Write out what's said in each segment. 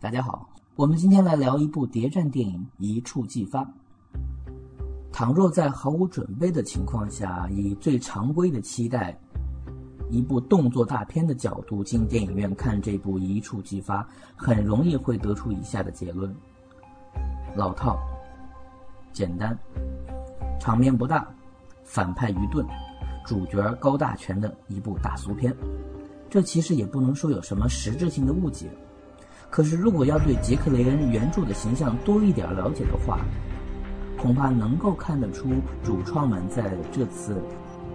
大家好，我们今天来聊一部谍战电影《一触即发》。倘若在毫无准备的情况下，以最常规的期待，一部动作大片的角度进电影院看这部《一触即发》，很容易会得出以下的结论：老套、简单、场面不大、反派愚钝、主角高大全的一部大俗片。这其实也不能说有什么实质性的误解。可是，如果要对杰克·雷恩原著的形象多一点了解的话，恐怕能够看得出主创们在这次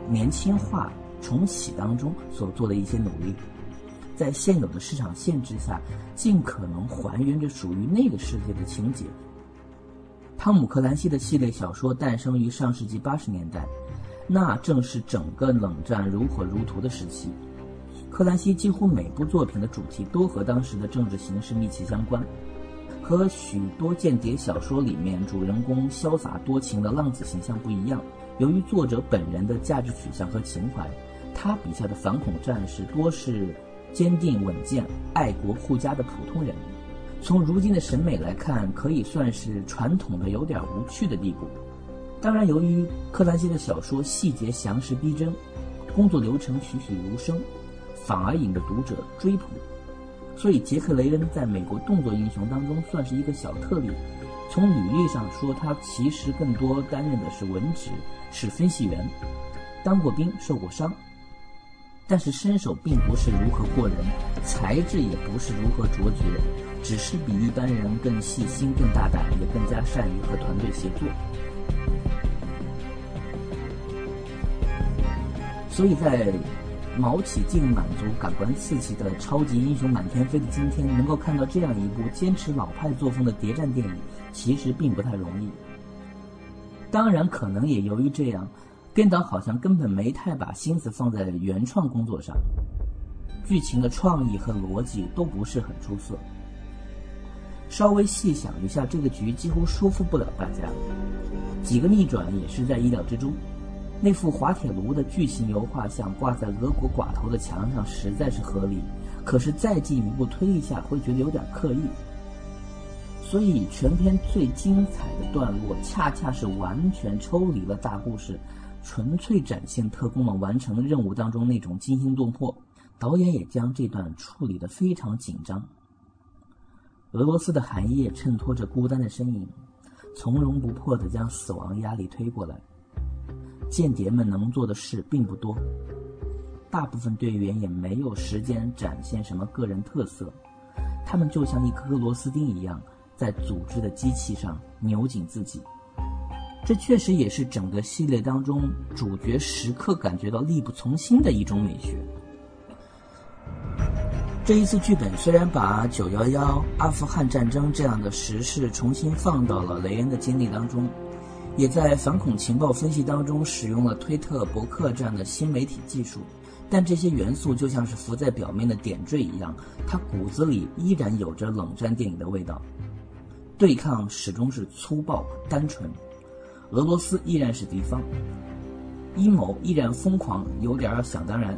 年轻化重启当中所做的一些努力，在现有的市场限制下，尽可能还原着属于那个世界的情节。汤姆·克兰西的系列小说诞生于上世纪八十年代，那正是整个冷战如火如荼的时期。克兰西几乎每部作品的主题都和当时的政治形势密切相关，和许多间谍小说里面主人公潇洒多情的浪子形象不一样。由于作者本人的价值取向和情怀，他笔下的反恐战士多是坚定稳健、爱国护家的普通人。从如今的审美来看，可以算是传统的有点无趣的地步。当然，由于柯南西的小说细节详实逼真，工作流程栩栩如生。反而引得读者追捧，所以杰克·雷恩在美国动作英雄当中算是一个小特例。从履历上说，他其实更多担任的是文职，是分析员，当过兵，受过伤，但是身手并不是如何过人，才智也不是如何卓绝，只是比一般人更细心、更大胆，也更加善于和团队协作。所以在。毛起静满足感官刺激的超级英雄满天飞的今天，能够看到这样一部坚持老派作风的谍战电影，其实并不太容易。当然，可能也由于这样，编导好像根本没太把心思放在原创工作上，剧情的创意和逻辑都不是很出色。稍微细想一下，这个局几乎说服不了大家，几个逆转也是在意料之中。那幅滑铁卢的巨型油画像挂在俄国寡头的墙上，实在是合理。可是再进一步推一下，会觉得有点刻意。所以全片最精彩的段落，恰恰是完全抽离了大故事，纯粹展现特工们完成任务当中那种惊心动魄。导演也将这段处理得非常紧张。俄罗斯的寒夜衬托着孤单的身影，从容不迫地将死亡压力推过来。间谍们能做的事并不多，大部分队员也没有时间展现什么个人特色，他们就像一颗颗螺丝钉一样，在组织的机器上扭紧自己。这确实也是整个系列当中主角时刻感觉到力不从心的一种美学。这一次剧本虽然把九幺幺、阿富汗战争这样的时事重新放到了雷恩的经历当中。也在反恐情报分析当中使用了推特、博客这样的新媒体技术，但这些元素就像是浮在表面的点缀一样，它骨子里依然有着冷战电影的味道。对抗始终是粗暴单纯，俄罗斯依然是敌方，阴谋依然疯狂，有点想当然，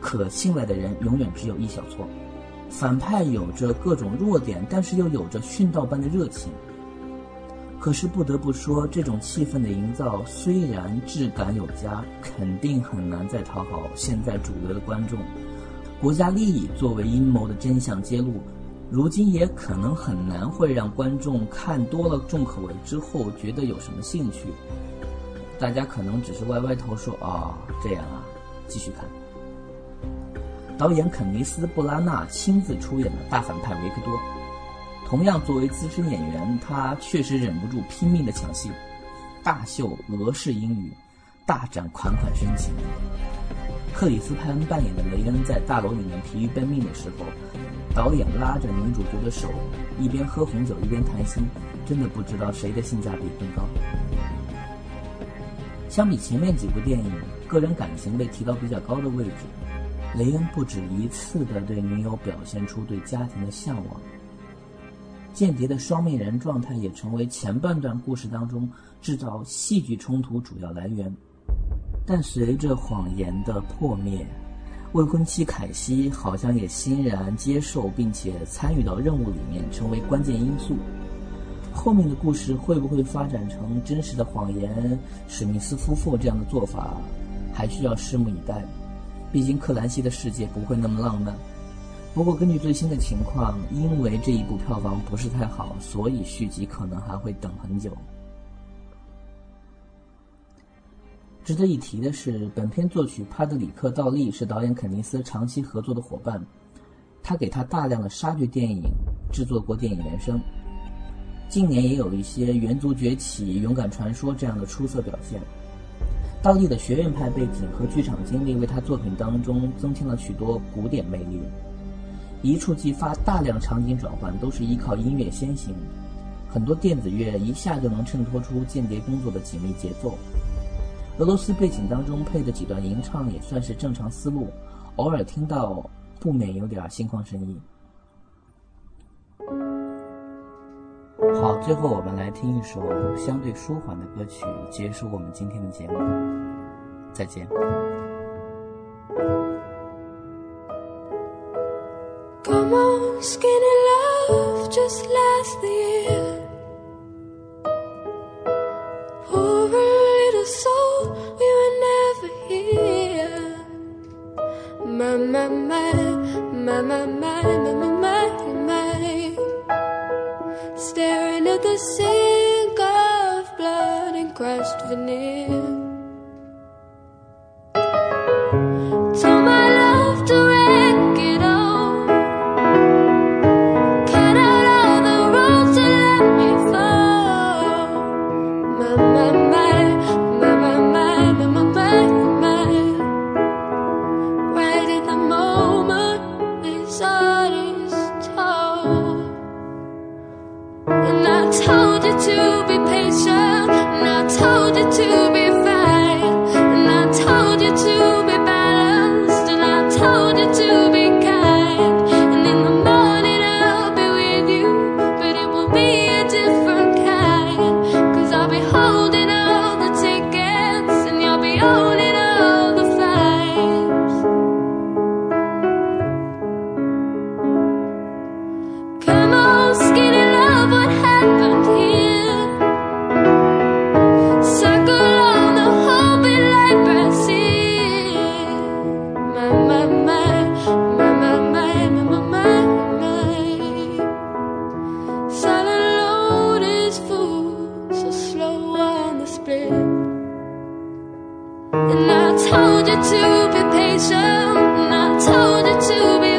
可信赖的人永远只有一小撮，反派有着各种弱点，但是又有着殉道般的热情。可是不得不说，这种气氛的营造虽然质感有加，肯定很难再讨好现在主流的观众。国家利益作为阴谋的真相揭露，如今也可能很难会让观众看多了重口味之后觉得有什么兴趣。大家可能只是歪歪头说：“啊，这样啊，继续看。”导演肯尼斯·布拉纳亲自出演的大反派维克多。同样，作为资深演员，他确实忍不住拼命的抢戏，大秀俄式英语，大展款款深情。克里斯·派恩扮演的雷恩在大楼里面疲于奔命的时候，导演拉着女主角的手，一边喝红酒一边谈心，真的不知道谁的性价比更高。相比前面几部电影，个人感情被提到比较高的位置，雷恩不止一次的对女友表现出对家庭的向往。间谍的双面人状态也成为前半段故事当中制造戏剧冲突主要来源。但随着谎言的破灭，未婚妻凯西好像也欣然接受并且参与到任务里面，成为关键因素。后面的故事会不会发展成真实的谎言？史密斯夫妇这样的做法，还需要拭目以待。毕竟克兰西的世界不会那么浪漫。不过根据最新的情况，因为这一部票房不是太好，所以续集可能还会等很久。值得一提的是，本片作曲帕德里克·道利是导演肯尼斯长期合作的伙伴，他给他大量的杀剧电影制作过电影原声。近年也有一些《猿族崛起》《勇敢传说》这样的出色表现。道利的学院派背景和剧场经历为他作品当中增添了许多古典魅力。一触即发，大量场景转换都是依靠音乐先行，很多电子乐一下就能衬托出间谍工作的紧密节奏。俄罗斯背景当中配的几段吟唱也算是正常思路，偶尔听到不免有点心旷神怡。好，最后我们来听一首相对舒缓的歌曲，结束我们今天的节目。再见。Come on, skinny love, just last the year. Poor little soul, we were never here. My, my, my, my, my, my, my, my, my, my. Staring at the sink of blood and crushed veneer. I told you to be patient. I told you to be.